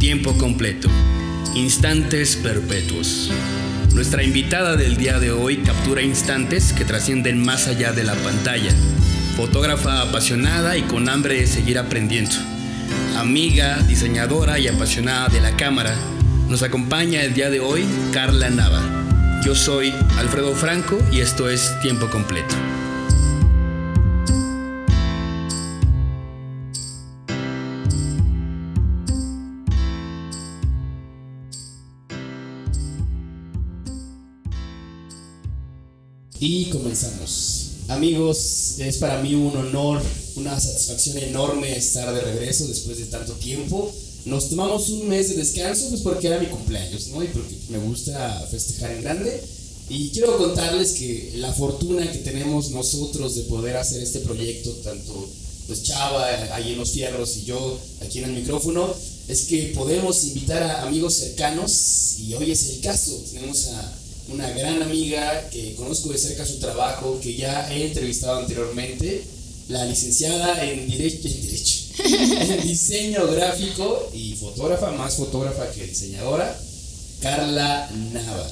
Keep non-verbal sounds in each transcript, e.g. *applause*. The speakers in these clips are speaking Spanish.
Tiempo completo. Instantes perpetuos. Nuestra invitada del día de hoy captura instantes que trascienden más allá de la pantalla. Fotógrafa apasionada y con hambre de seguir aprendiendo. Amiga, diseñadora y apasionada de la cámara. Nos acompaña el día de hoy Carla Nava. Yo soy Alfredo Franco y esto es Tiempo completo. Y comenzamos. Amigos, es para mí un honor, una satisfacción enorme estar de regreso después de tanto tiempo. Nos tomamos un mes de descanso, pues porque era mi cumpleaños, ¿no? Y porque me gusta festejar en grande. Y quiero contarles que la fortuna que tenemos nosotros de poder hacer este proyecto, tanto pues Chava ahí en los fierros y yo aquí en el micrófono, es que podemos invitar a amigos cercanos y hoy es el caso. Tenemos a una gran amiga que conozco de cerca su trabajo, que ya he entrevistado anteriormente, la licenciada en, derecho, en, *laughs* diseño gráfico y fotógrafa, más fotógrafa que diseñadora, Carla Nava.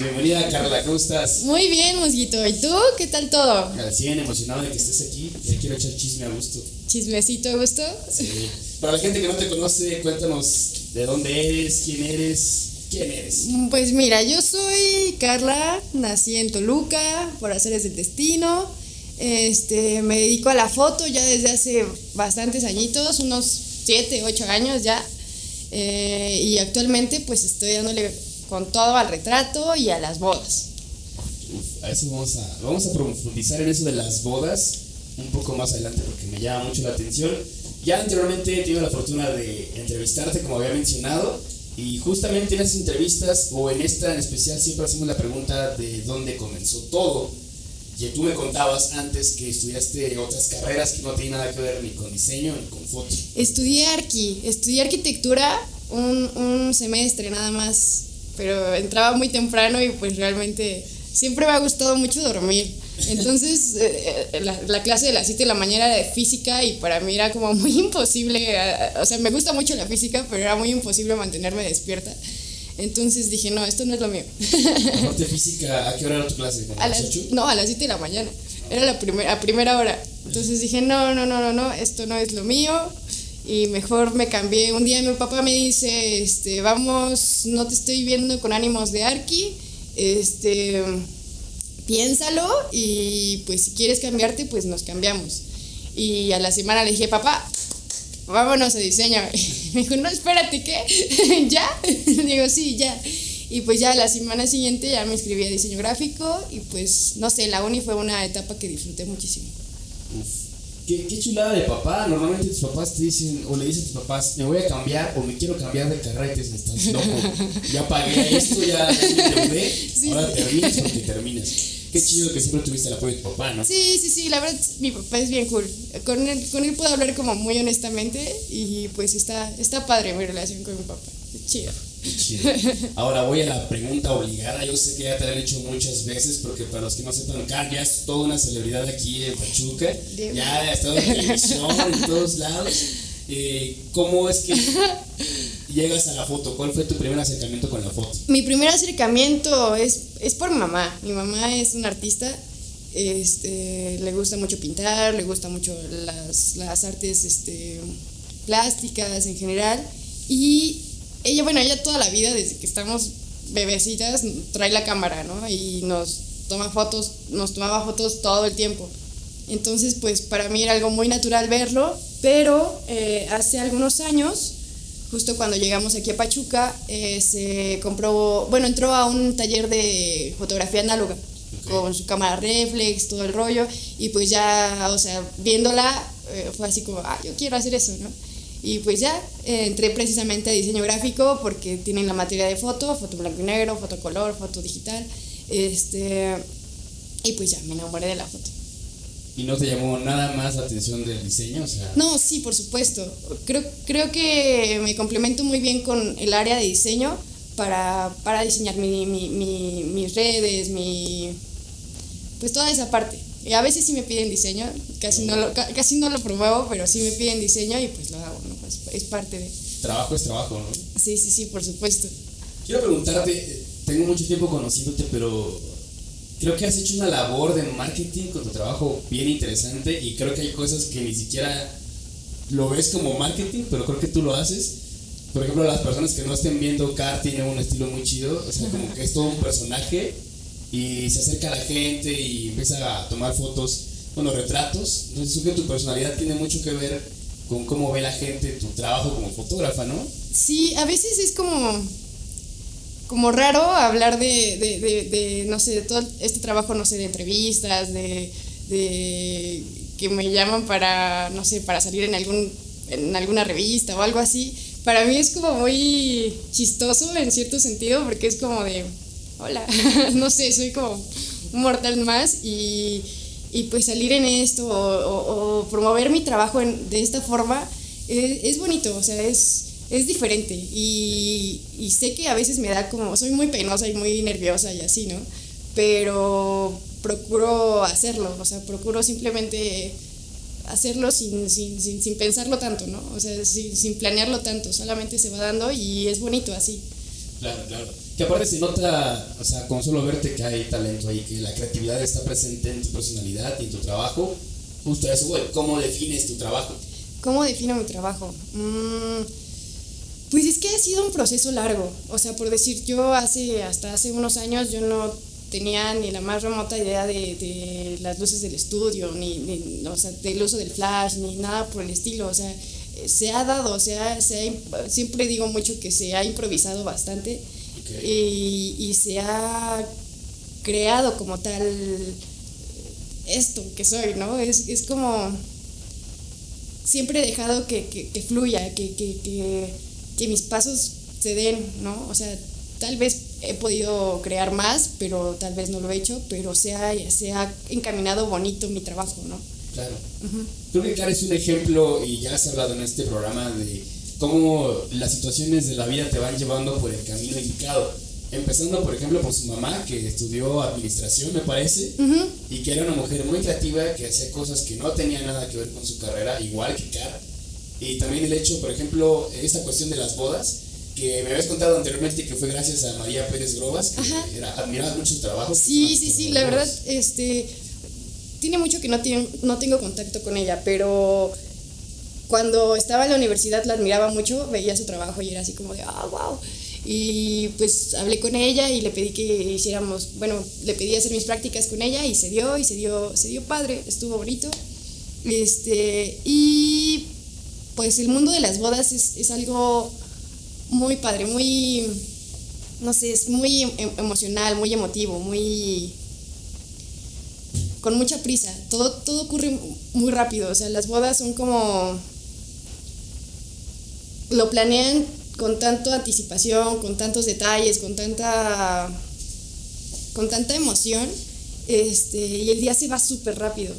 Bienvenida Carla, ¿cómo estás? Muy bien, Mosguito. ¿Y tú? ¿Qué tal todo? Al 100, emocionado de que estés aquí. Ya quiero echar chisme a gusto. ¿Chismecito a gusto? Sí. Para la gente que no te conoce, cuéntanos ¿De dónde eres? ¿Quién eres? ¿Quién eres? Pues mira, yo soy Carla, nací en Toluca por hacer del destino. Este, me dedico a la foto ya desde hace bastantes añitos, unos 7, 8 años ya. Eh, y actualmente pues estoy dándole con todo al retrato y a las bodas. a eso vamos a, vamos a profundizar en eso de las bodas un poco más adelante porque me llama mucho la atención. Ya anteriormente he tenido la fortuna de entrevistarte, como había mencionado, y justamente en esas entrevistas, o en esta en especial, siempre hacemos la pregunta de dónde comenzó todo. Y tú me contabas antes que estudiaste otras carreras que no tienen nada que ver ni con diseño ni con foto. Estudié arqui, estudié arquitectura un, un semestre nada más, pero entraba muy temprano y pues realmente siempre me ha gustado mucho dormir. Entonces, eh, eh, la, clase de las 7 de la mañana era de física y para mí era como muy *laughs* imposible, eh, o sea, me gusta mucho la física, pero era muy imposible mantenerme despierta. Entonces dije, no, esto no es lo mío. Aparte *laughs* física, ¿a qué hora era tu clase? ¿A, las 8? No, a las 7 de la mañana. Era la primera, a primera hora. Entonces dije, no, no, no, no, no, esto no es lo mío. Y mejor me cambié. Un día mi papá me dice, este, vamos, no te estoy viendo con ánimos de arqui. Este, piénsalo y pues si quieres cambiarte, pues nos cambiamos. Y a la semana le dije, papá, vámonos a diseño. *laughs* Me dijo, no, espérate, ¿qué? *laughs* ¿Ya? *laughs* Digo, sí, ya. Y pues ya la semana siguiente ya me inscribí a diseño gráfico y pues no sé, la uni fue una etapa que disfruté muchísimo. Qué, qué, chulada de papá. Normalmente tus papás te dicen, o le dicen a tus papás, me voy a cambiar o me quiero cambiar de carrera y te dicen, estás loco. Ya pagué esto, ya me sí, ahora terminas porque terminas. Qué chido que siempre tuviste el apoyo de tu papá, ¿no? Sí, sí, sí, la verdad, mi papá es bien cool. Con él, con él puedo hablar como muy honestamente y pues está, está padre mi relación con mi papá. Chido. Chido. *laughs* Ahora voy a la pregunta obligada. Yo sé que ya te la he hecho muchas veces, porque para los que no sepan, Carl ya es toda una celebridad aquí en Pachuca. Ya ha estado en televisión, en todos lados. *laughs* Eh, ¿Cómo es que *laughs* llegas a la foto? ¿Cuál fue tu primer acercamiento con la foto? Mi primer acercamiento es, es por mi mamá. Mi mamá es una artista. Este, le gusta mucho pintar, le gusta mucho las, las artes este, plásticas en general. Y ella, bueno, ella toda la vida, desde que estamos bebecitas, trae la cámara, ¿no? Y nos toma fotos, nos tomaba fotos todo el tiempo. Entonces, pues para mí era algo muy natural verlo, pero eh, hace algunos años justo cuando llegamos aquí a Pachuca, eh, se compró, bueno, entró a un taller de fotografía análoga con su cámara reflex, todo el rollo, y pues ya, o sea, viéndola, eh, fue así como, ah, yo quiero hacer eso, ¿no? Y pues ya eh, entré precisamente a diseño gráfico porque tienen la materia de foto, foto blanco y negro, foto color, foto digital, este, y pues ya me enamoré de la foto. ¿Y no te llamó nada más la atención del diseño? No, sí, por supuesto. Creo, creo que me complemento muy bien con el área de diseño para, diseñar mi, mis redes, mi, pues toda esa parte. Y a veces sí me piden diseño, casi no lo, casi no lo promuevo, pero sí me piden diseño y pues lo hago, ¿no? Es, es parte de... Trabajo es trabajo, ¿no? Sí, sí, sí, por supuesto. Quiero preguntarte, tengo mucho tiempo conociéndote, pero creo que has hecho una labor de marketing con tu trabajo bien interesante y creo que hay cosas que ni siquiera lo ves como marketing, pero creo que tú lo haces. Por ejemplo, las personas que no estén viendo, Car tiene un estilo muy chido, o sea, como que es todo un personaje y se acerca a la gente y empieza a tomar fotos, bueno, retratos. Entonces, creo que tu personalidad tiene mucho que ver con cómo ve la gente tu trabajo como fotógrafa, ¿no? Sí, a veces es como como raro hablar de, no sé, de todo este trabajo, no sé, de entrevistas, de, que me llaman para, no sé, para salir en, algún, en alguna revista o algo así. Para mí es como muy chistoso en cierto sentido porque es como de, hola, *laughs* no sé, soy como un mortal más y, y pues salir en esto o, promover mi trabajo en, de esta forma es bonito, o sea, es es diferente y, y, sé que a veces me da como, soy muy penosa y muy nerviosa y así, ¿no? Pero procuro hacerlo, o sea, procuro simplemente hacerlo sin, sin, sin, sin pensarlo tanto, ¿no? O sea, sin, sin, planearlo tanto, solamente se va dando y es bonito así. Claro, claro. Que aparte se nota, o sea, con solo verte que hay talento ahí, que la creatividad está presente en tu personalidad y en tu trabajo. Justo eso, güey, ¿cómo defines tu trabajo? ¿Cómo defino mi trabajo? Mmm pues es que ha sido un proceso largo. O sea, por decir, yo hace, hasta hace unos años yo no tenía ni la más remota idea de, de las luces del estudio, ni, ni, o sea, del uso del flash, ni nada por el estilo. O sea, se ha dado, o sea, se ha, siempre digo mucho que se ha improvisado bastante y, y, se ha creado como tal esto que soy, ¿no? Es, es como siempre he dejado que, que, que fluya, que, que que mis pasos se den, ¿no? O sea, tal vez he podido crear más, pero tal vez no lo he hecho, pero se ha, se ha encaminado bonito mi trabajo, ¿no? Claro. Creo que Clara es un ejemplo, y ya has hablado en este programa, de cómo las situaciones de la vida te van llevando por el camino indicado. Empezando, por ejemplo, por su mamá, que estudió administración, me parece, y que era una mujer muy creativa, que hacía cosas que no tenían nada que ver con su carrera, igual que Cara y también el hecho, por ejemplo, esta cuestión de las bodas, que me habías contado anteriormente que fue gracias a María Pérez Grobas, que era, admiraba mucho su trabajo. Sí, sí, sí, la verdad, este, tiene mucho que no, tiene, no tengo contacto con ella, pero cuando estaba en la universidad la admiraba mucho, veía su trabajo y era así como de, ah, wow. Y pues hablé con ella y le pedí que hiciéramos, bueno, le pedí hacer mis prácticas con ella y se dio, y se dio, se dio padre, estuvo bonito. Este, y pues el mundo de las bodas es, es algo muy padre, muy, no sé, es muy em, emocional, muy emotivo, muy con mucha prisa. Todo, todo ocurre muy rápido. O sea, las bodas son como. Lo planean con tanta anticipación, con tantos detalles, con tanta. con tanta emoción. Este, y el día se va súper rápido.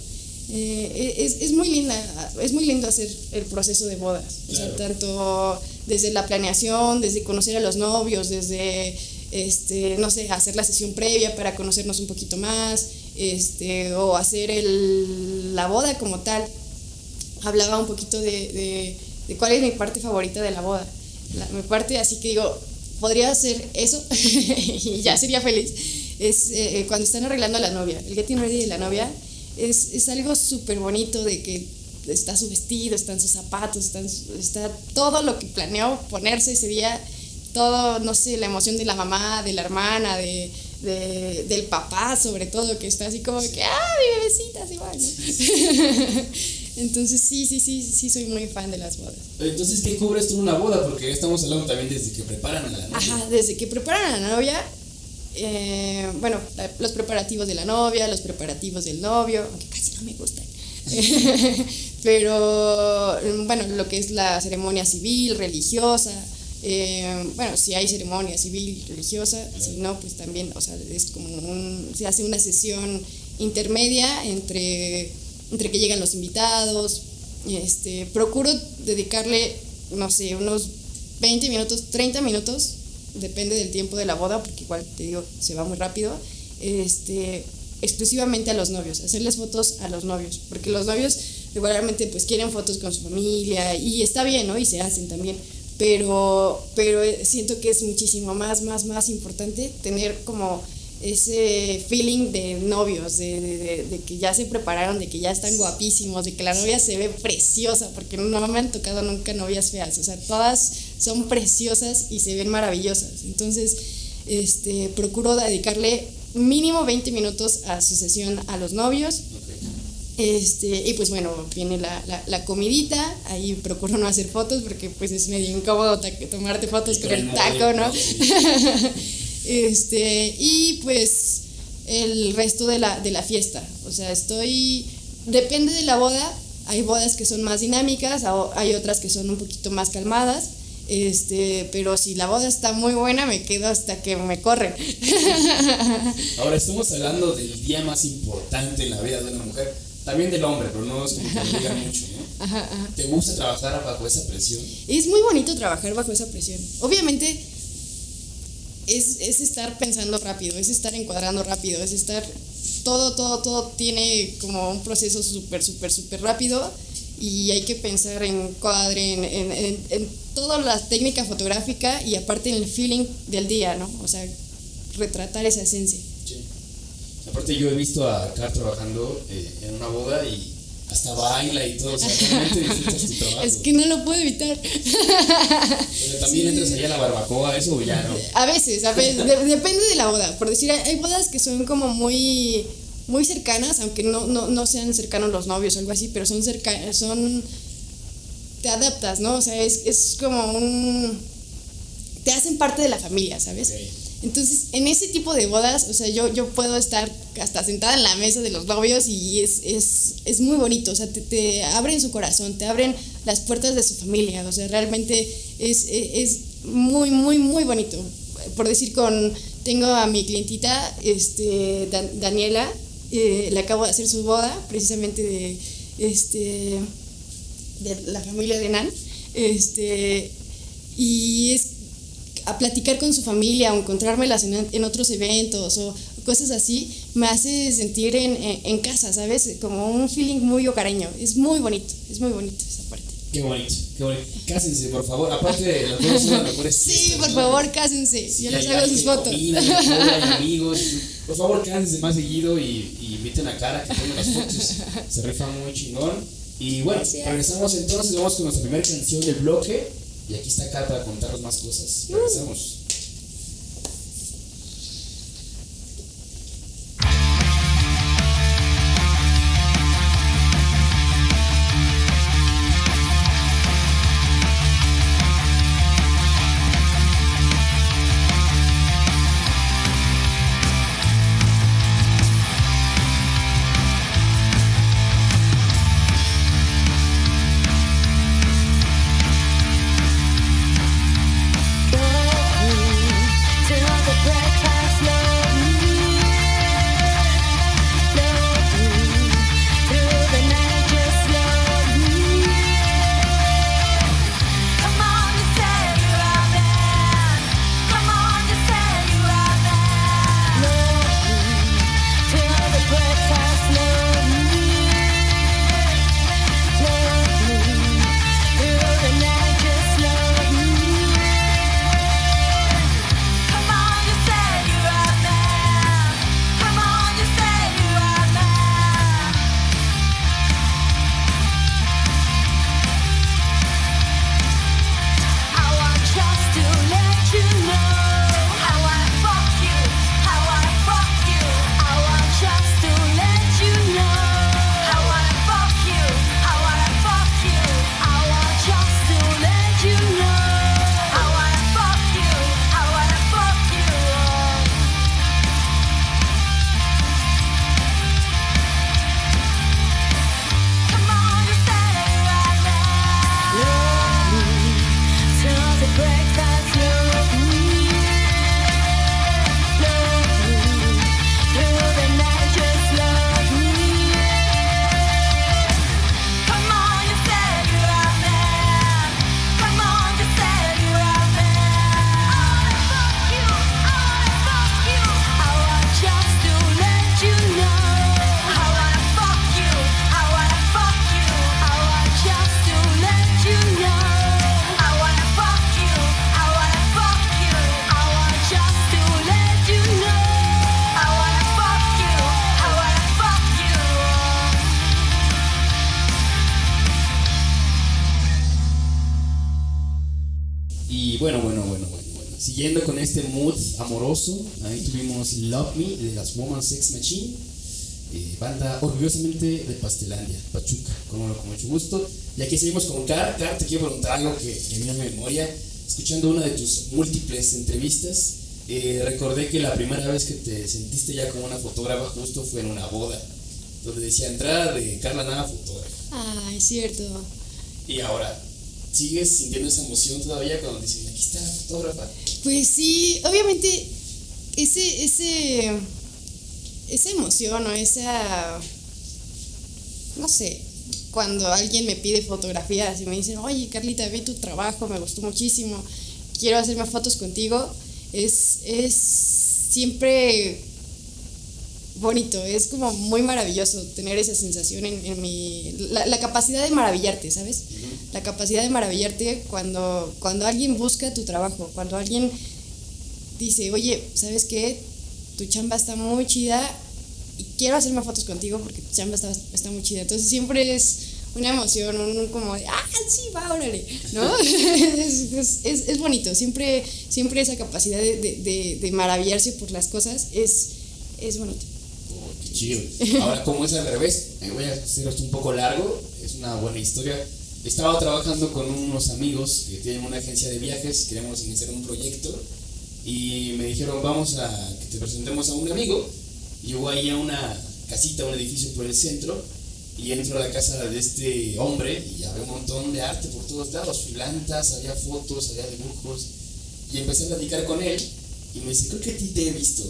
Eh, es, es, muy linda, es muy lindo hacer el proceso de bodas, o sea, tanto desde la planeación, desde conocer a los novios, desde, este, no sé, hacer la sesión previa para conocernos un poquito más, este, o hacer el, la boda como tal. Hablaba un poquito de, de, de cuál es mi parte favorita de la boda. La, mi parte, así que digo, podría hacer eso *laughs* y ya sería feliz. Es eh, cuando están arreglando a la novia, el getting ready de la novia es, es algo súper bonito de que está su vestido, están sus zapatos, están, está todo lo que planeó ponerse ese día, todo, no sé, la emoción de la mamá, de la hermana, de, de del papá sobre todo, que está así como que, ah, mi bebecita, así va, *laughs* Entonces sí, sí, sí, sí soy muy fan de las bodas. Entonces, ¿qué cubres tú en una boda? Porque estamos hablando también desde que preparan a la novia. Ajá, desde que preparan a la novia eh, bueno, los preparativos de la novia, los preparativos del novio, aunque casi no me gustan. *laughs* Pero, bueno, lo que es la ceremonia civil, religiosa. Eh, bueno, si hay ceremonia civil, religiosa, si no, pues también, o sea, es como un, se hace una sesión intermedia entre, entre que llegan los invitados. Este, procuro dedicarle, no sé, unos 20 minutos, 30 minutos depende del tiempo de la boda, porque igual te digo, se va muy rápido, este, exclusivamente a los novios, hacerles fotos a los novios, porque los novios regularmente pues quieren fotos con su familia y está bien, ¿no? Y se hacen también, pero, pero siento que es muchísimo más, más, más importante tener como ese feeling de novios, de, de, de, que ya se prepararon, de que ya están guapísimos, de que la novia se ve preciosa, porque no me han tocado nunca novias feas, o sea, todas son preciosas y se ven maravillosas. Entonces, este, procuro dedicarle mínimo 20 minutos a su sesión a los novios. Este, y pues bueno, viene la, la, la, comidita, ahí procuro no hacer fotos porque pues es medio incómodo tomarte fotos con el taco, ¿no? *laughs* Este, y pues el resto de la, de la fiesta. O sea, estoy, depende de la boda, hay bodas que son más dinámicas, hay otras que son un poquito más calmadas. Este, pero si la boda está muy buena, me quedo hasta que me corren. *laughs* Ahora estamos hablando del día más importante en la vida de una mujer, también del hombre, pero no es como que lo digan *laughs* mucho, ¿no? Ajá, ajá. ¿Te gusta trabajar bajo esa presión? Es muy bonito trabajar bajo esa presión. Obviamente, es, es estar pensando rápido, es estar encuadrando rápido, es estar todo, todo, todo tiene como un proceso súper, súper, súper rápido y hay que pensar en cuadre, en, en, en, toda la técnica fotográfica y aparte en el feeling del día, ¿no? O sea, retratar esa esencia. Sí. Aparte yo he visto a Car trabajando eh, en una boda y hasta baila y todo, o sea, realmente disfrutas tu trabajo. Es que no lo puedo evitar. Pero también sí. entras allá a la barbacoa, eso o ya no. A veces, a veces, de, depende de la boda. Por decir, hay bodas que son como muy muy cercanas, aunque no, no, no sean cercanos los novios o algo así, pero son cercanas, son te adaptas, ¿no? O sea, es, es como un te hacen parte de la familia, ¿sabes? Okay. Entonces, en ese tipo de bodas, o sea, yo, yo puedo estar hasta sentada en la mesa de los novios y es, es, es muy bonito, o sea, te, te, abren su corazón, te abren las puertas de su familia, o sea, realmente es, es muy, muy, muy bonito. Por decir, con tengo a mi clientita, este, Dan, Daniela, eh, le acabo de hacer su boda, precisamente de, este, de la familia de Nan, este, y es a platicar con su familia o encontrármelas en, en, otros eventos o cosas así, me hace sentir en, en, en, casa, ¿sabes? Como un feeling muy hogareño. Es muy bonito, es muy bonito esa parte. Qué bonito, qué bonito. Cásense, por favor. Aparte de los dos son las *laughs* mejores Sí, fiestas, por ¿no? favor, cásense. Sí, Yo les hago sus fotos. comida, *laughs* amigos. Por favor, cásense más seguido y, y inviten a cara que tome las fotos. Se rifa muy chingón. Y bueno, Gracias. regresamos entonces, vamos con nuestra primera canción del bloque. Y aquí está Cara para contarnos más cosas. Regresamos. Siguiendo con este mood amoroso, ahí tuvimos Love Me de las Woman Sex Machine, eh, banda orgullosamente de Pastelandia, Pachuca, con, con mucho gusto. Y aquí seguimos con Car. Car, te quiero preguntar algo que, que viene a mi memoria. Escuchando una de tus múltiples entrevistas, eh, recordé que la primera vez que te sentiste ya como una fotógrafa justo fue en una boda, donde decía entrada de Carla Nava, fotógrafa. Ah, es cierto. Y ahora, ¿sigues sintiendo esa emoción todavía cuando dicen, aquí está la fotógrafa? Pues sí, obviamente ese, ese, esa emoción o esa, no sé, cuando alguien me pide fotografías y me dicen, oye Carlita, vi tu trabajo, me gustó muchísimo, quiero hacerme fotos contigo, es, es siempre bonito, es como muy maravilloso tener esa sensación en, en mi... La, la, capacidad de maravillarte, ¿sabes? La capacidad de maravillarte cuando, cuando alguien busca tu trabajo, cuando alguien dice, oye, ¿sabes qué? Tu chamba está muy chida y quiero hacerme fotos contigo porque tu chamba está, está muy chida. Entonces siempre es una emoción, un como de, ah, sí, va, órale, ¿no? *laughs* es, es, es, es, bonito, siempre, siempre esa capacidad de, de, de maravillarse por las cosas es, es bonito. Chido. Ahora, ¿cómo es al revés? Me voy a hacer esto un poco largo, es una buena historia. Estaba trabajando con unos amigos que tienen una agencia de viajes, queremos iniciar un proyecto y me dijeron, vamos a que te presentemos a un amigo. Voy ahí a una casita, un edificio por el centro y entro a la casa de este hombre y había un montón de arte por todos lados, plantas, había fotos, había dibujos. Y empecé a platicar con él y me dice, creo que a ti te he visto.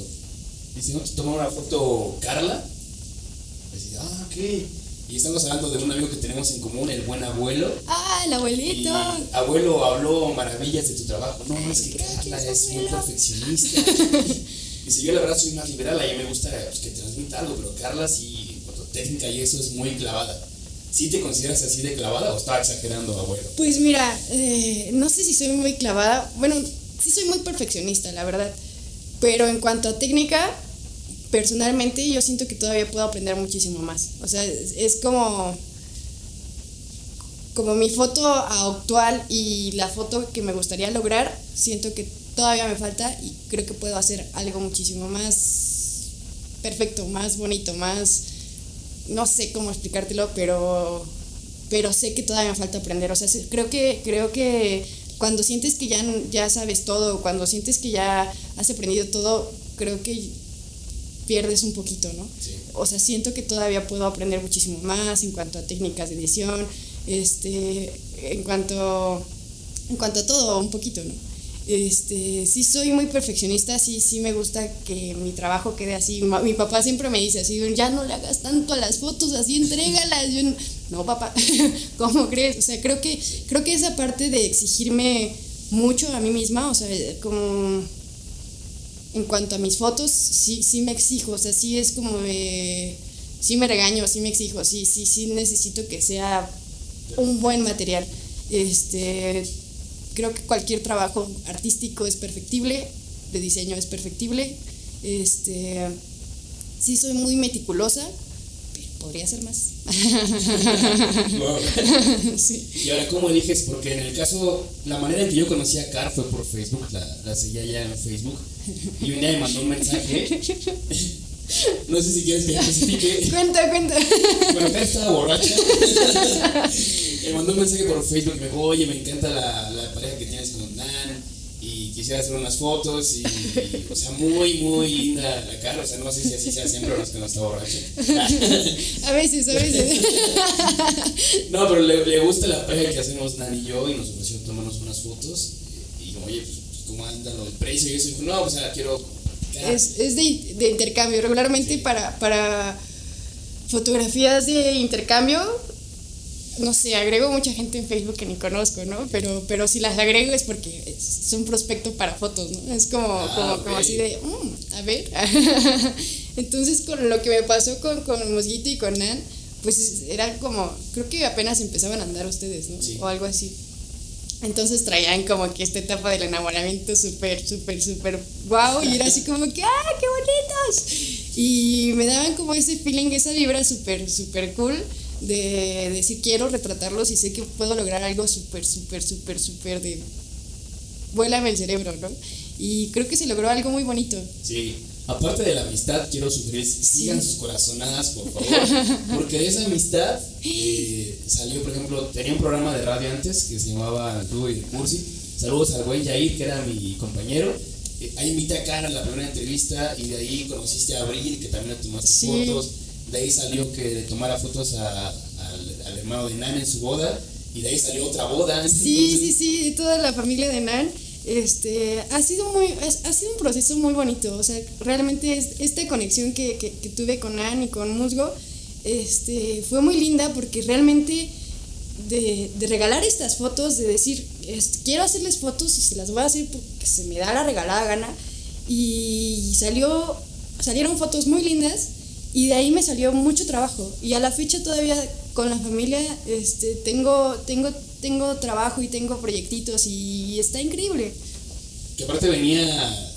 Dice, ¿no te tomó una foto Carla? Y dice, ah, ok. Y estamos hablando de un amigo que tenemos en común, el buen abuelo. Ah, el abuelito. Y abuelo habló maravillas de tu trabajo. No, Ay, es que Carla que es, es muy perfeccionista. *laughs* Dice, yo la verdad soy más liberal, a mí me gusta pues, que transmita algo, pero Carla sí, en cuanto a técnica y eso es muy clavada. ¿Sí te consideras así de clavada o estaba exagerando, abuelo? Pues mira, eh, no sé si soy muy clavada. Bueno, sí soy muy perfeccionista, la verdad. Pero en cuanto a técnica, personalmente yo siento que todavía puedo aprender muchísimo más. O sea, es, como como mi foto actual y la foto que me gustaría lograr, siento que todavía me falta y creo que puedo hacer algo muchísimo más perfecto, más bonito, más no sé cómo explicártelo, pero pero sé que todavía me falta aprender, o sea, creo que creo que cuando sientes que ya ya sabes todo, cuando sientes que ya has aprendido todo, creo que pierdes un poquito, ¿no? Sí. O sea, siento que todavía puedo aprender muchísimo más en cuanto a técnicas de edición, este, en cuanto, en cuanto a todo, un poquito, ¿no? Este, sí soy muy perfeccionista, sí, sí me gusta que mi trabajo quede así. Mi papá siempre me dice así, ya no le hagas tanto a las fotos, así *laughs* entrégalas. Yo, no, papá, *laughs* ¿cómo crees? O sea, creo que, creo que esa parte de exigirme mucho a mí misma, o sea, como en cuanto a mis fotos, sí, sí me exijo, o sea, sí es como sí me regaño, sí me exijo, sí, sí, sí necesito que sea un buen material. Este, creo que cualquier trabajo artístico es perfectible, de diseño es perfectible. Este, sí soy muy meticulosa, podría ser más. wow. *laughs* sí. Y ahora, ¿cómo eliges? Porque en el caso, la manera en que yo conocí a Car fue por Facebook, la, la seguía ya en Facebook, y un día me mandó un mensaje. *laughs* No sé si quieres que especifique. Cuenta, cuenta. Bueno, Car estaba borracha. *laughs* me mandó un mensaje por Facebook me dijo, oye, me encanta la, la pareja que tienes con Dan quisiera hacer unas fotos y, y, o sea, muy, muy linda la cara, o sea, no sé si así sea siempre o no es que no está borracho. *laughs* a veces, a veces. *laughs* no, pero le, le, gusta la pareja que hacemos Nan y yo y nos ofreció tomarnos unas fotos y, y oye, pues, ¿cómo anda lo del precio? Y eso, y dijo, no, pues, o sea, quiero... Es, es de, de, intercambio, regularmente sí. para, para fotografías de intercambio no sé, agrego mucha gente en Facebook que ni conozco, ¿no? Pero, pero si las agrego es porque es un prospecto para fotos, ¿no? Es como, ah, como, okay. como así de, mmm, a ver. *laughs* Entonces, con lo que me pasó con, con Mosguito y con Nan, pues era como, creo que apenas empezaban a andar ustedes, ¿no? Sí. O algo así. Entonces traían como que esta etapa del enamoramiento súper, súper, súper guau. Y era así como que, ¡ah, qué bonitos! Y me daban como ese feeling, esa vibra súper, súper cool de decir quiero retratarlos y sé que puedo lograr algo súper, súper, súper, súper de vuélame el cerebro, ¿no? Y creo que se logró algo muy bonito. Sí. Aparte de la amistad, quiero sugerir, sigan sus corazonadas, por favor. *laughs* Porque de esa amistad eh, salió, por ejemplo, tenía un programa de radio antes que se llamaba Tubo y Cursi. Saludos al buen Jair, que era mi compañero. Eh, ahí invité a Cara a la primera entrevista y de ahí conociste a Abril, que también le tomaste Sí. fotos. De ahí salió que le tomara fotos a- al, al hermano de Nan en su boda. Y de ahí salió otra boda. Sí, Entonces, sí, sí, toda la familia de Nan. Este, ha sido muy, ha, sido un proceso muy bonito, o sea, realmente es- esta conexión que, que- que tuve con Nan y con Musgo, este, fue muy linda porque realmente de, de regalar estas fotos, de decir, este, quiero hacerles fotos y se las voy a hacer porque se me da la regalada gana, y salió, salieron fotos muy lindas y de ahí me salió mucho trabajo y a la fecha todavía con la familia este, tengo, tengo, tengo trabajo y tengo proyectitos y está increíble. Que aparte venía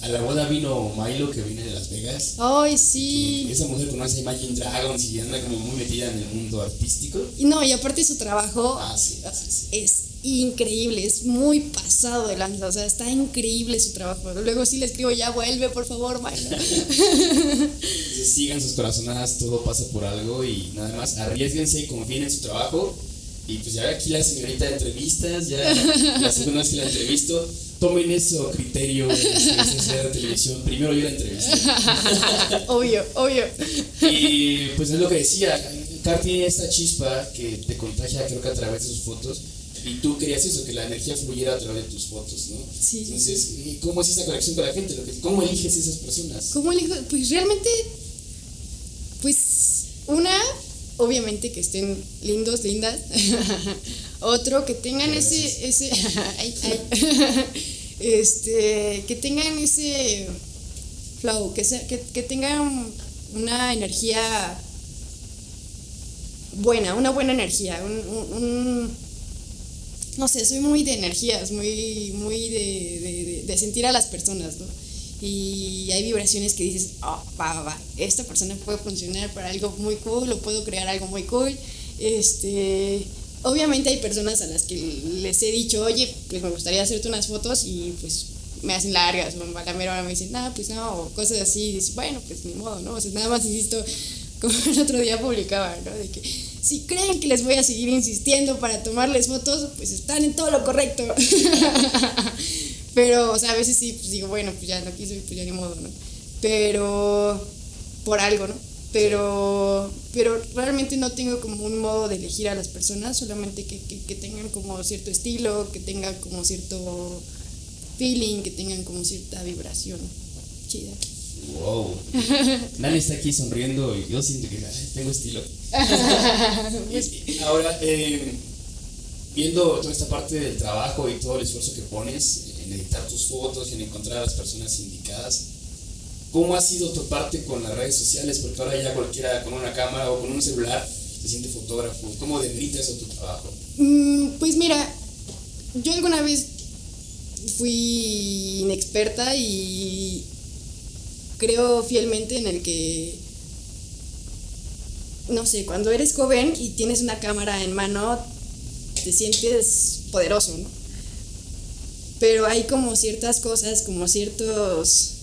a la boda vino Milo, que viene de Las Vegas. Ay, sí. esa mujer conoce Imagine Dragons y anda como muy metida en el mundo artístico. Y no, y aparte su trabajo Ah, sí, sí, sí. es increíble, es muy pasado de lanza, o sea, está increíble su trabajo. Luego sí le escribo, ya vuelve, por favor, Milo. *laughs* *laughs* Sigan sus corazonadas, todo pasa por algo y nada más arriesguense y confíen en su trabajo. Y pues ya aquí la señorita de entrevistas, ya la segunda vez que la entrevisto, tomen eso criterio de hacer televisión. Primero yo la entrevisté. *laughs* obvio, obvio. Y pues es lo que decía, Car tiene esta chispa que te contagia creo que a través de sus fotos. Y tú querías eso, que la energía fluyera a través de tus fotos, ¿no? Sí. Entonces, ¿y ¿cómo es esa conexión con la gente? ¿Cómo eliges esas personas? ¿Cómo elijo? Pues realmente, pues una, obviamente que estén lindos, lindas. *laughs* Otro, que tengan Gracias. ese, ese, *laughs* ay, ay. *laughs* este, que tengan ese flow, que, sea, que, que tengan una energía buena, una buena energía, un, un- un- no sé, soy muy de energías, muy, muy de, de- sentir a las personas, ¿no? Y hay vibraciones que dices, oh, va, va, va, esta persona puede funcionar para algo muy cool, o puedo crear algo muy cool. Este, obviamente hay personas a las que les he dicho, oye, pues me gustaría hacerte unas fotos y pues me hacen largas, o a la mera hora me dicen, no, pues no, o cosas así, y dices, bueno, pues ni modo, ¿no? O sea, nada más insisto, *laughs* como el otro día publicaba, ¿no? De que si creen que les voy a seguir insistiendo para tomarles fotos, pues están en todo lo correcto. *laughs* Pero, o sea, a veces sí, pues digo, bueno, pues ya no quiso pues ya ni modo, ¿no? Pero, por algo, ¿no? Pero, pero realmente no tengo como un modo de elegir a las personas, solamente que, que, que tengan como cierto estilo, que tengan como cierto feeling, que tengan como cierta vibración chida. Wow. *laughs* Nani está aquí sonriendo y yo siento que tengo estilo. Y *laughs* ahora, eh, viendo toda esta parte del trabajo y todo el esfuerzo que pones en editar tus fotos y en encontrar a las personas indicadas, ¿cómo ha sido tu parte con las redes sociales? Porque ahora ya cualquiera con una cámara o con un celular se siente fotógrafo. ¿Cómo demerita eso tu trabajo? Mm, Pues mira, yo alguna vez fui inexperta y creo fielmente en el que, no sé, cuando eres joven y tienes una cámara en mano, te sientes poderoso, ¿no? Pero hay como ciertas cosas, como ciertos,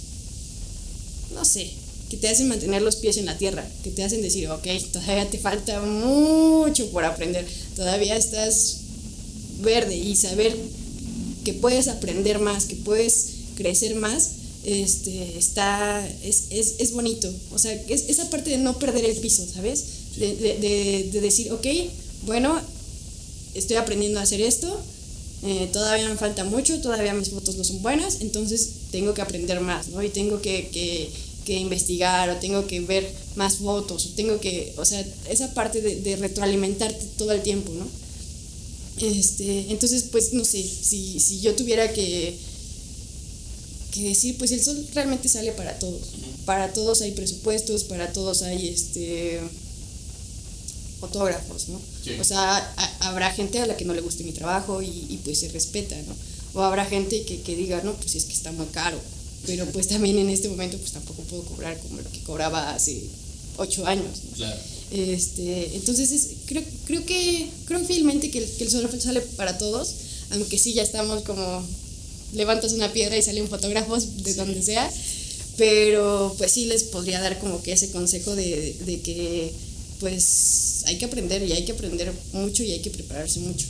no sé, que te hacen mantener los pies en la tierra, que te hacen decir, ok, todavía te falta mucho por aprender, todavía estás verde y saber que puedes aprender más, que puedes crecer más, este, está, es, es, es bonito. O sea, es, esa parte de no perder el piso, ¿sabes? De, de, de, de decir, ok, bueno, estoy aprendiendo a hacer esto, eh, todavía me falta mucho, todavía mis fotos no son buenas, entonces tengo que aprender más, ¿no? Y tengo que, que, que investigar o tengo que ver más fotos, o tengo que, o sea, esa parte de, de retroalimentarte todo el tiempo, ¿no? Este, entonces, pues no sé, si, si yo tuviera que, que decir, pues el sol realmente sale para todos. Para todos hay presupuestos, para todos hay este fotógrafos, ¿no? Sí. O sea, a- habrá gente a la que no le guste mi trabajo y, y, pues se respeta, ¿no? O habrá gente que, que diga, no, pues es que está muy caro. Pero pues también en este momento pues tampoco puedo cobrar como lo que cobraba hace ocho años, ¿no? Claro. Este, entonces es- creo, creo que creo fielmente que el, que el sol sale para todos, aunque sí ya estamos como levantas una piedra y salen fotógrafos de donde sea. Pero pues sí les podría dar como que ese consejo de, de que pues hay que aprender y hay que aprender mucho y hay que prepararse mucho.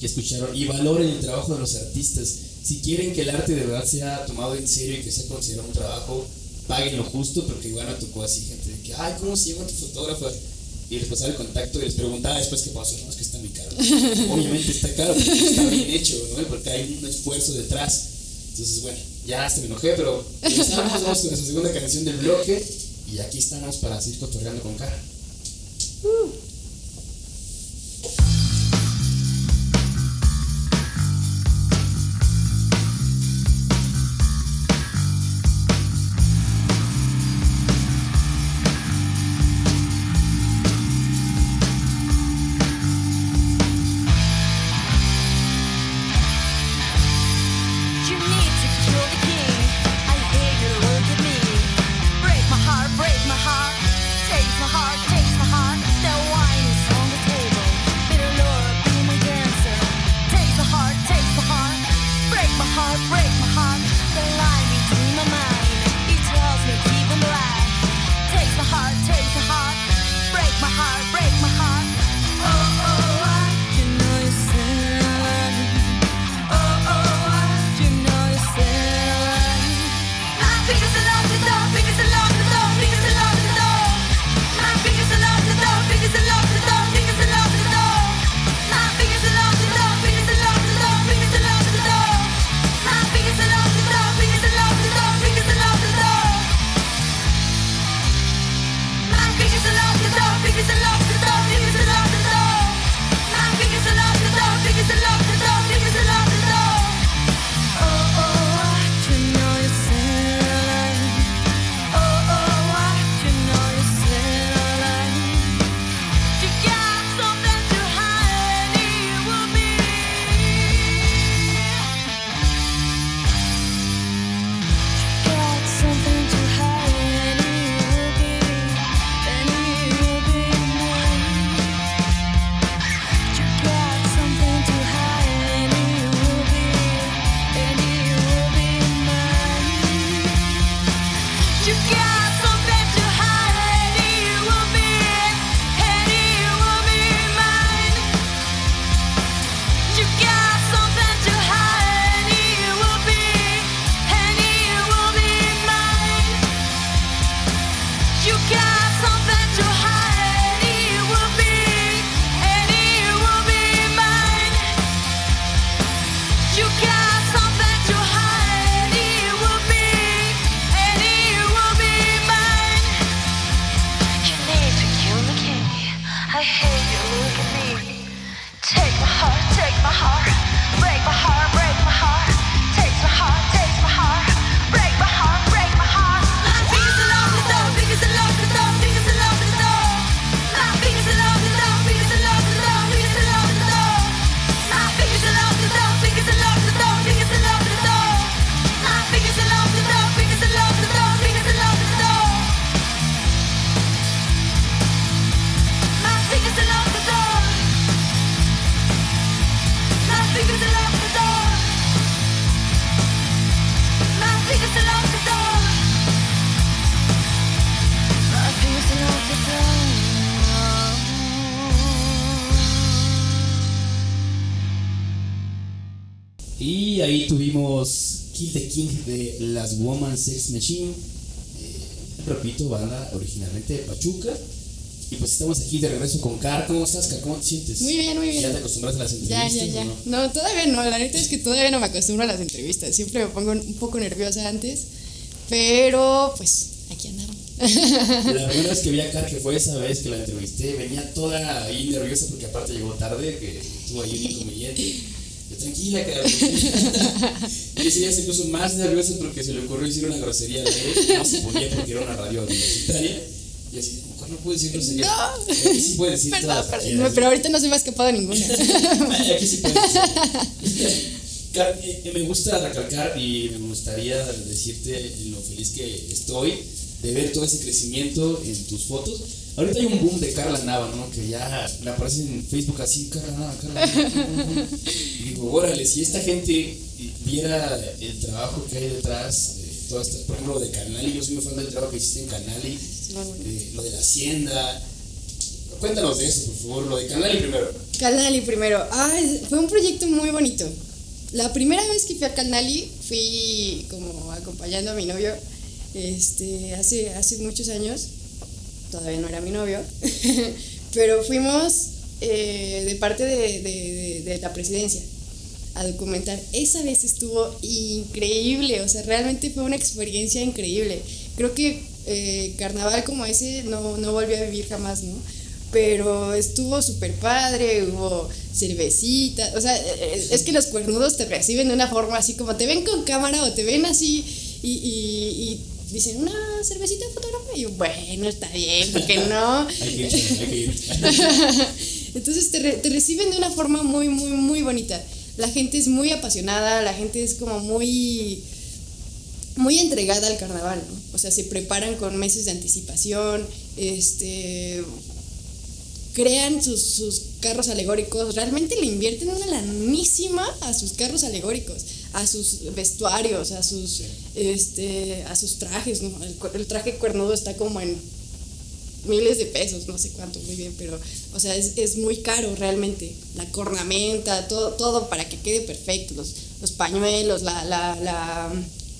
Que escucharon y valoren el trabajo de los artistas. Si quieren que el arte de verdad sea tomado en serio y que sea considerado un trabajo, paguen lo justo, porque igual me tocó así gente de que, ay, ¿cómo se llama tu fotógrafo? Y les pasaba el contacto y les preguntaba después qué pasó. No, es que está Obviamente está caro porque está bien hecho, ¿no? Porque hay un esfuerzo detrás. Entonces, bueno, ya hasta me enojé, pero estamos, vamos con nuestra segunda canción del bloque y aquí estamos para seguir cotorreando con cara. 好好。De las Woman Sex Machine. Eh, repito, banda originalmente de Pachuca. Y pues estamos aquí de regreso con Car. ¿Cómo estás, Car? ¿Cómo te sientes? Muy bien, muy bien. ¿Ya te acostumbras a las entrevistas? Ya, ya, ya. No? todavía no. La neta es que todavía no me acostumbro a las entrevistas. Siempre me pongo un poco nerviosa antes. Pero pues aquí andamos. La *laughs* primera vez que vi a Car, que fue esa vez que la entrevisté, venía toda ahí nerviosa porque aparte llegó tarde, que tuvo ahí un inconveniente tranquila, cabrón. *laughs* y ese día se puso más nervioso porque se le ocurrió decir una grosería de él. No se podía porque era una radio universitaria. Y así, mejor no puedo decir grosería. No. Aquí sí puede decir perdón, todas perdón. pero ahorita no se me ha escapado ninguna. *laughs* Aquí sí puede decir. *laughs* Eh, me gusta recalcar y me gustaría decirte lo feliz que estoy de ver todo ese crecimiento en tus fotos Ahorita hay un boom de Carla Nava, ¿no? Que ya me aparece en Facebook así, Carla Nava, Carla Nava. y digo, órale, si esta gente viera el trabajo que hay detrás de todas estas, por ejemplo, de Canali, yo soy muy fan del trabajo que hiciste en Canali, de, lo de la hacienda. Cuéntanos de eso, por favor, lo de Canali primero. Canali primero. Ah, fue un proyecto muy bonito. La primera vez que fui a Canali fui como acompañando a mi novio este, hace, hace muchos años. Todavía no era mi novio. *laughs* pero fuimos eh, de parte de, de, de la presidencia a documentar. Esa vez estuvo increíble, o sea, realmente fue una experiencia increíble. Creo que eh, carnaval como ese no, no volví a vivir jamás, ¿no? Pero estuvo súper padre, hubo cervecita, o sea, eh, es que los cuernudos te reciben de una forma así como te ven con cámara o te ven así y, y, dicen una cervecita fotógrafa y yo, bueno, está bien, porque *laughs* no? *laughs* Entonces te, te reciben de una forma muy, muy, muy bonita la gente es muy apasionada, la gente es como muy muy entregada al carnaval, ¿no? O sea, se preparan con meses de anticipación, este crean sus, sus, carros alegóricos, realmente le invierten una lanísima a sus carros alegóricos, a sus vestuarios, a sus este a sus trajes, ¿no? el, traje cuernudo está como en miles de pesos, no sé cuánto muy bien, pero, o sea, es, es muy caro realmente. La cornamenta, todo, todo para que quede perfecto, los, los pañuelos, la, la, la,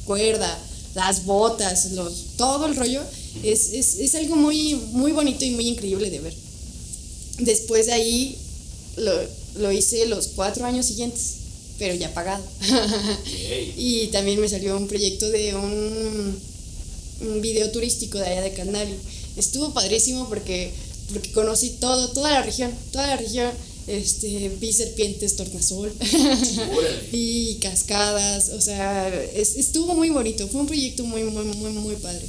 cuerda, las botas, los, todo el rollo, es, es, es, algo muy, muy bonito y muy increíble de ver. Después de ahí lo, lo hice los cuatro años siguientes, pero ya pagado. *laughs* y también me salió un proyecto de un, un video turístico de allá de Canali estuvo padrísimo porque, porque conocí todo, toda la región, toda la región. Este, vi serpientes, tornasol *laughs* y cascadas, o sea, estuvo muy bonito, fue un proyecto muy, muy, muy, muy padre.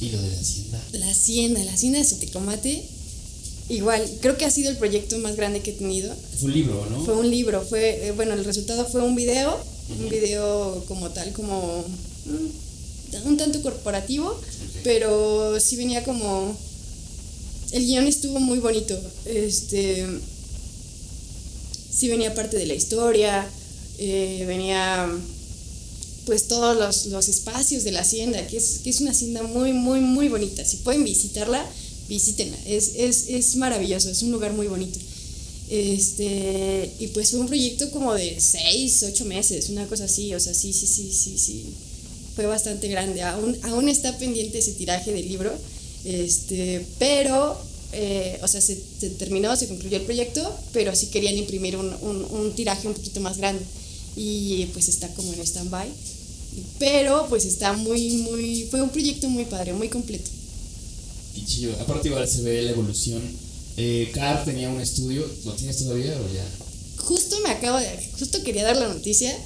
¿Y lo de la hacienda? La hacienda, la hacienda de Sotecomate, igual, creo que ha sido el proyecto más grande que he tenido. Fue un libro, ¿no? Fue un libro, fue, eh, bueno, el resultado fue un video, un video como tal, como un tanto corporativo, pero sí venía como... El guion estuvo muy bonito, este... Sí venía parte de la historia, eh, venía pues todos los, los, espacios de la hacienda, que es, que es una hacienda muy, muy, muy bonita. Si pueden visitarla, visítenla. Es, es, es maravilloso, es un lugar muy bonito. Este, y pues fue un proyecto como de seis, ocho meses, una cosa así, o sea, sí, sí, sí, sí, sí, fue bastante grande. Aún, aún está pendiente ese tiraje del libro, este, pero, eh, o sea, se, terminó, se concluyó el proyecto, pero sí querían imprimir un, un, tiraje un poquito más grande. Y pues está como en stand-by. Pero pues está muy, muy, fue un proyecto muy padre, muy completo. Y chido, aparte igual se ve la evolución. Eh, Car tenía un estudio, ¿lo tienes todavía o ya? Justo me acabo de, justo quería dar la noticia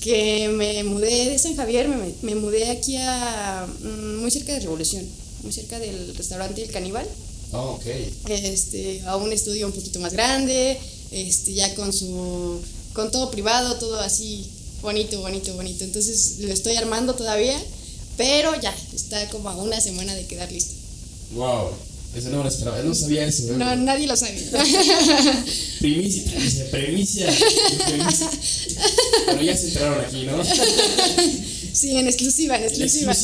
que me mudé de San Javier, me, me mudé aquí a mm, muy cerca de Revolución, muy cerca del restaurante El Caníbal. Oh, ok. Este, a un estudio un poquito más grande, este, ya con su, con todo privado, todo así bonito, bonito, bonito. Entonces lo estoy armando todavía, pero ya, está como a una semana de quedar listo. Wow. Eso no lo esperaba, no sabía eso. No, nadie lo sabe. *laughs* primicia, primicia, primicia, Bueno, ya se entraron aquí, ¿no? Sí, en exclusiva, en exclusiva.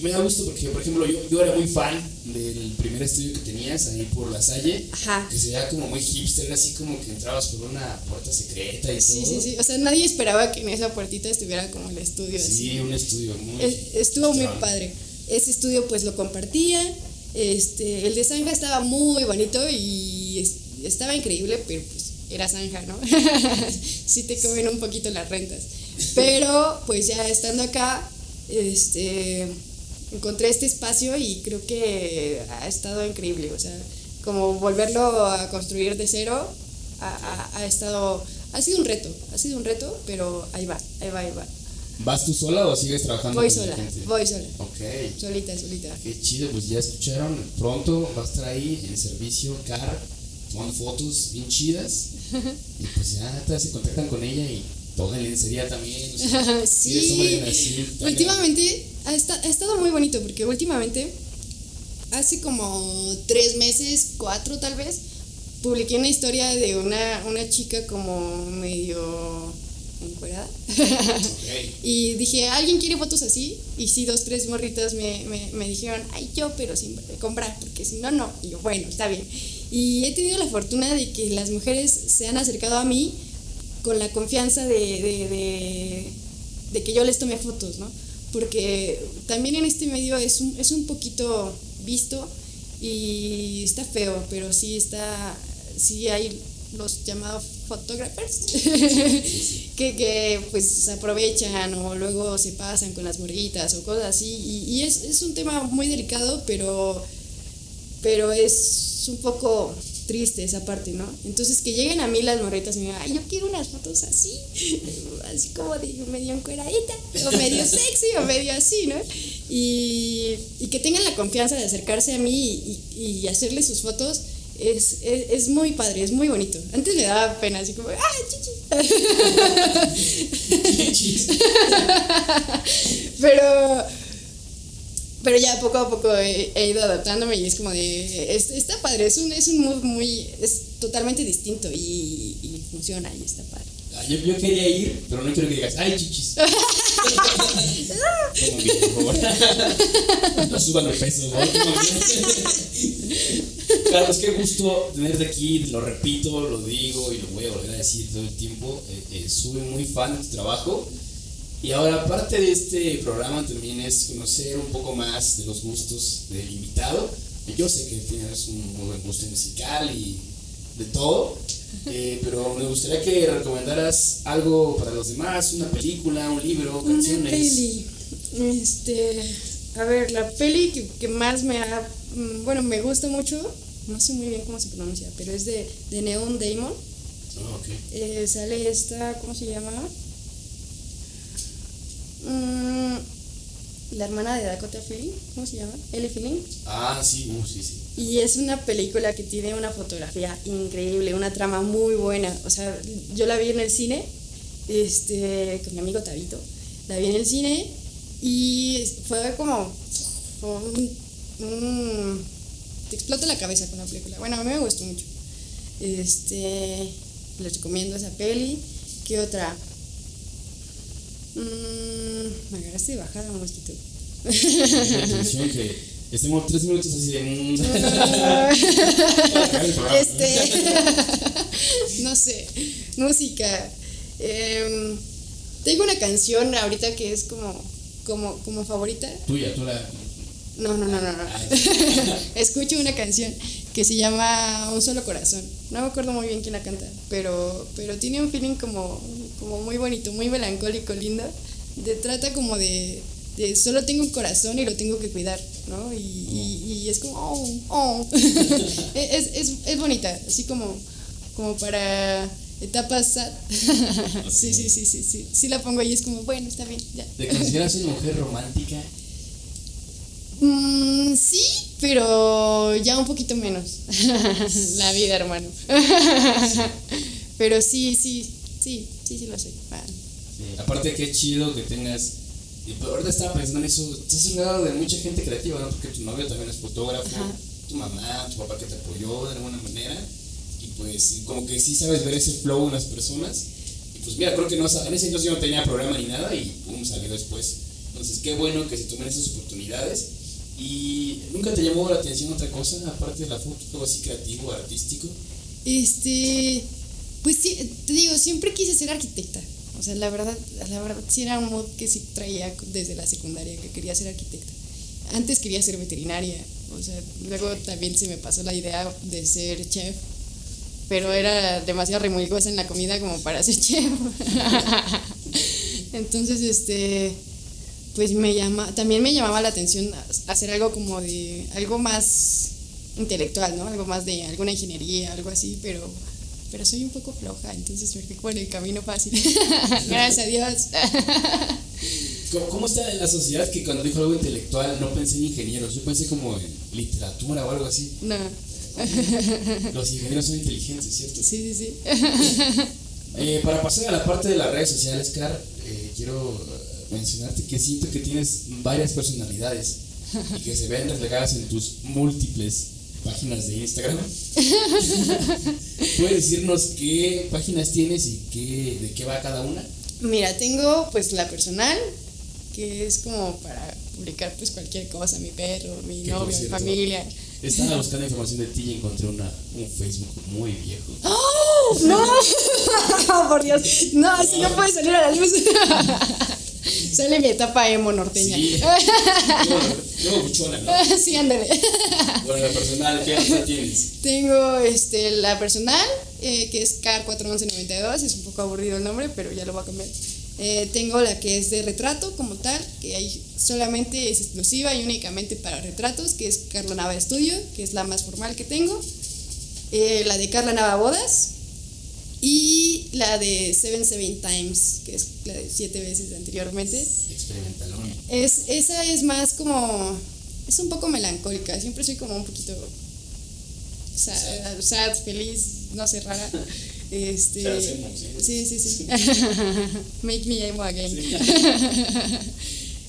Y, me da gusto porque, por ejemplo, yo, yo era muy fan del primer estudio que tenías ahí por la Salle. Ajá. Que se veía como muy hipster, así como que entrabas por una puerta secreta y sí, todo. Sí, sí, O sea, nadie esperaba que en esa puertita estuviera como el estudio. Sí, un estudio muy. Estuvo muy padre. Ese estudio, pues lo compartía este, el de Zanja estaba muy bonito y estaba increíble, pero pues era Zanja, ¿no? *laughs* sí te comen un poquito las rentas. *laughs* Pero pues ya estando acá, este, encontré este espacio y creo que ha estado increíble. O sea, como volverlo a construir de cero ha, ha estado, ha sido un reto, ha sido un reto, pero ahí va, ahí va, ahí va. ¿Vas tú sola o sigues trabajando voy sola, Voy sola. Ok. Solita, solita. Qué chido, pues ya escucharon. Pronto va a estar ahí en servicio Car, tomando fotos bien chidas. *laughs* y pues ya se contactan con ella y la lencería también. *laughs* sí. últimamente ha, ha estado muy bonito porque últimamente, hace como tres meses, cuatro tal vez, publiqué una historia de una, una chica como medio encuerada. *laughs* y dije, ¿alguien quiere fotos así? Y sí, dos, tres morritas me, me, me dijeron, ay, yo, pero sin comprar, porque si no, no. Y yo, bueno, está bien. Y he tenido la fortuna de que las mujeres se han acercado a mí con la confianza de, de, que yo les tome fotos, ¿no? Porque también en este medio es un, es un poquito visto y está feo, pero sí está, sí hay los llamados fotógrafos *laughs* que, que, pues aprovechan o luego se pasan con las morguitas o cosas así y, y es, es, un tema muy delicado pero pero es un poco triste esa parte, ¿no? Entonces que lleguen a mí las morritas y me digan, ay, yo quiero unas fotos así, *laughs* así como de medio encueradita, o medio sexy, o medio así, ¿no? Y, y, que tengan la confianza de acercarse a mí y, y hacerle sus fotos, es, es, es, muy padre, es muy bonito. Antes me daba pena, así como, ¡ah, chichis! *laughs* *laughs* Pero pero ya poco a poco he, he, ido adaptándome y es como de, es, está padre, es un, es un mood muy, es totalmente distinto y, y funciona y está padre. Ah, yo, yo, quería ir, pero no quiero que digas, ay, chichis. *laughs* bien, por favor. no suban el peso, ¿no? claro, es que gusto tenerte aquí, lo repito, lo digo y lo voy a volver a decir todo el tiempo. Eh, eh, soy muy fan de tu trabajo y ahora, parte de este programa también es conocer un poco más de los gustos del invitado. Yo sé que tienes un muy buen gusto musical y de todo, eh, pero me gustaría que recomendaras algo para los demás, una película, un libro, canciones. Una peli. Este, a ver, la peli que, que, más me ha, mm, bueno, me gusta mucho, no sé muy bien cómo se pronuncia, pero es de, de Neon Demon. Oh, okay. eh, sale esta, ¿cómo se llama? Mm, la hermana de Dakota Fanning, ¿cómo se llama? Ellie Fanning. Ah, sí, uh, sí, sí. Y es una película que tiene una fotografía increíble, una trama muy buena. O sea, yo la vi en el cine, este, con mi amigo Tabito. La vi en el cine y fue como, como un, un, te explota la cabeza con la película. Bueno, a mí me gustó mucho. Este, les recomiendo esa peli. ¿Qué otra? Mm, me agarraste de bajada, mosquito. Que estemos tres minutos así de. *laughs* este. *laughs* no sé. Música. Eh, tengo una canción ahorita que es como, como, como favorita. Tuya, tú la. No, no, no, no. no. *laughs* Escucho una canción que se llama Un solo corazón. No me acuerdo muy bien quién la canta, pero, pero tiene un feeling como, como muy bonito, muy melancólico, lindo. De, trata como de, de, solo tengo un corazón y lo tengo que cuidar, ¿no? Y, y, y es como, oh, oh. *laughs* es, es, es, bonita, así como, como para etapas sad. Okay. *laughs* sí, sí, sí, sí, sí. Sí la pongo ahí, es como, bueno, está bien, ya. ¿Te consideras una mujer romántica? Mm, sí, pero ya un poquito menos. *laughs* la vida, hermano. pero sí, sí, sí, sí, sí lo soy. Ah. Sí, aparte, qué chido que tengas. Y ahorita estaba pensando en eso. Estás rodeado de mucha gente creativa, ¿no? Porque tu novio también es fotógrafo, Ajá. tu mamá, tu papá que te apoyó de alguna manera. Y pues, como que sí sabes ver ese flow en las personas. Y pues, mira, creo que no, en ese entonces yo no tenía programa ni nada y pum, salió después. Entonces, qué bueno que se tomen esas oportunidades ¿Y nunca te llamó la atención otra cosa, aparte de la foto, algo así creativo, artístico? Este, pues sí, te digo, siempre quise ser arquitecta. O sea, la verdad, la verdad sí era un modo que sí traía desde la secundaria, que quería ser arquitecta. Antes quería ser veterinaria, o sea, luego también se me pasó la idea de ser chef, pero era demasiado remolgosa en la comida como para ser *laughs* chef. Entonces, este, pues me llama, también me llamaba la atención hacer algo como de, algo más intelectual, ¿no? Algo más de alguna ingeniería, algo así, pero, pero soy un poco floja, entonces me fui por el camino fácil. *laughs* Gracias a Dios. ¿Cómo está la sociedad que cuando dijo algo intelectual no pensé en ingenieros? Yo pensé como en literatura o algo así. No. *laughs* Los ingenieros son inteligentes, ¿cierto? Sí, sí, sí. *laughs* Eh, para pasar a la parte de las redes sociales, Car, eh, quiero mencionarte que siento que tienes varias personalidades y que se ven reflejadas en tus múltiples páginas de Instagram. *laughs* ¿Puedes decirnos qué páginas tienes y qué, de qué va cada una? Mira, tengo pues la personal, que es como para publicar pues cualquier cosa, mi perro, mi novio, mi familia. Estaba *laughs* buscando información de ti y encontré una, un Facebook muy viejo. ¡Oh! ¡No! *laughs* Por Dios. No, así no puede salir a la luz. *laughs* Sale mi etapa emo norteña. Sí. *laughs* Luego buchona, ¿no? *laughs* Sí, ándale. Bueno, la personal, ¿qué otra tienes? Tengo este, la personal, eh, que es K41192, es un poco aburrido el nombre, pero ya lo voy a cambiar. Eh, tengo la que es de retrato como tal, que ahí solamente es exclusiva y únicamente para retratos, que es Carla Nava Estudio, que es la más formal que tengo. Eh, la de Carla Nava Bodas. Y la de Seven Seven Times, que es la de siete veces anteriormente. Experimentalón. Es, esa es más como. Es un poco melancólica. Siempre soy como un poquito. Sad, sad, feliz, no sé, rara. *laughs* Este, sí, sí, sí. *laughs* Make me emo again. *laughs*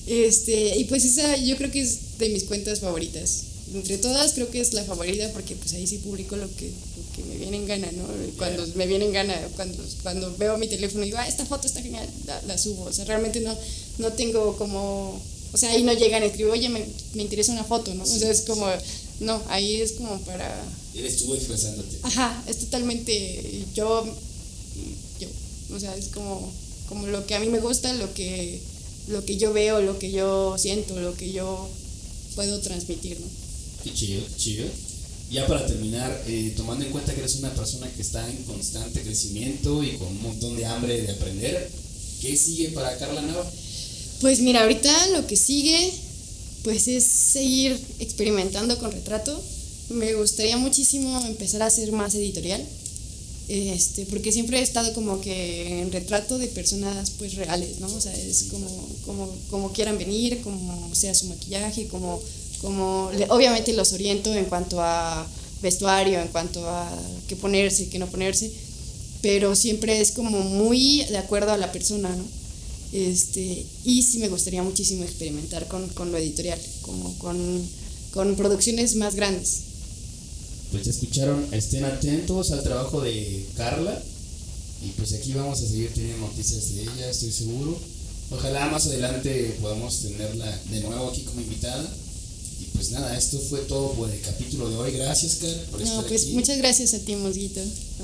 Este, y pues esa yo creo que es de mis cuentas favoritas. Entre todas creo que es la favorita porque pues ahí sí publico lo que, lo que me viene en gana, ¿no? Cuando me viene en gana, cuando, cuando veo mi teléfono y digo, ah, esta foto está genial, la, la subo. O sea, realmente no, no tengo como, o sea, ahí no llegan a escribir, oye, me, me interesa una foto, ¿no? O sea, es como, no, ahí es como para, Eres tú expresándote. ajá, es totalmente yo, yo, o sea, es como, como lo que a mí me gusta, lo que, lo que yo veo, lo que yo siento, lo que yo puedo transmitir, ¿no? Qué chido, chido. Ya para terminar, eh, tomando en cuenta que eres una persona que está en constante crecimiento y con un montón de hambre de aprender, ¿qué sigue para Carla Nava? Pues mira, ahorita lo que sigue, pues es seguir experimentando con retrato. Me gustaría muchísimo empezar a hacer más editorial, este, porque siempre he estado como que en retrato de personas pues reales, ¿no? O sea, es como, como, como quieran venir, como sea su maquillaje, como, como obviamente los oriento en cuanto a vestuario, en cuanto a qué ponerse, qué no ponerse, pero siempre es como muy de acuerdo a la persona, ¿no? Este, y sí me gustaría muchísimo experimentar con, con lo editorial, como con, con producciones más grandes. Pues escucharon, estén atentos al trabajo de Carla y pues aquí vamos a seguir teniendo noticias de ella, estoy seguro. Ojalá más adelante podamos tenerla de nuevo aquí como invitada. Pues nada, esto fue todo por el capítulo de hoy. Gracias, Carla, por No, estar pues aquí. muchas gracias a ti, Mosguito.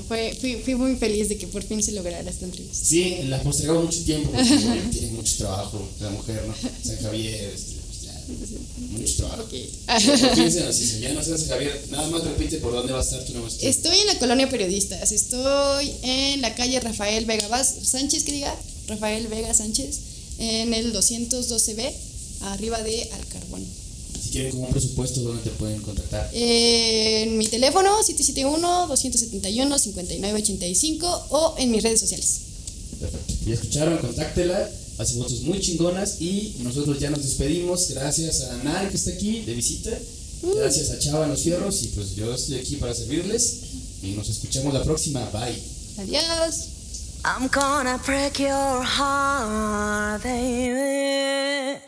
Fue, fui, fui muy feliz de que por fin se lograra esta entrevista. Sí, la postergamos mucho tiempo porque tiene mucho trabajo la mujer, ¿no? San Javier, este, pues ya, mucho trabajo. Ok. Fíjense, ya no seas San Javier, nada más repite por dónde va a estar tu nuevo estudio. Estoy en la colonia Periodistas, estoy en la calle Rafael Vega Vaz- Sánchez, que diga, Rafael Vega Sánchez, en el 212B, arriba de Al Carbón. Si quieren como un presupuesto, ¿dónde te pueden contactar? En mi teléfono 771-271-5985 o en mis redes sociales. Perfecto. Ya escucharon, contáctela, hace fotos muy chingonas y nosotros ya nos despedimos. Gracias a Nan que está aquí de visita. Gracias a Chava en los fierros y pues yo estoy aquí para servirles y nos escuchamos la próxima. Bye. Adiós. I'm gonna break your heart, baby.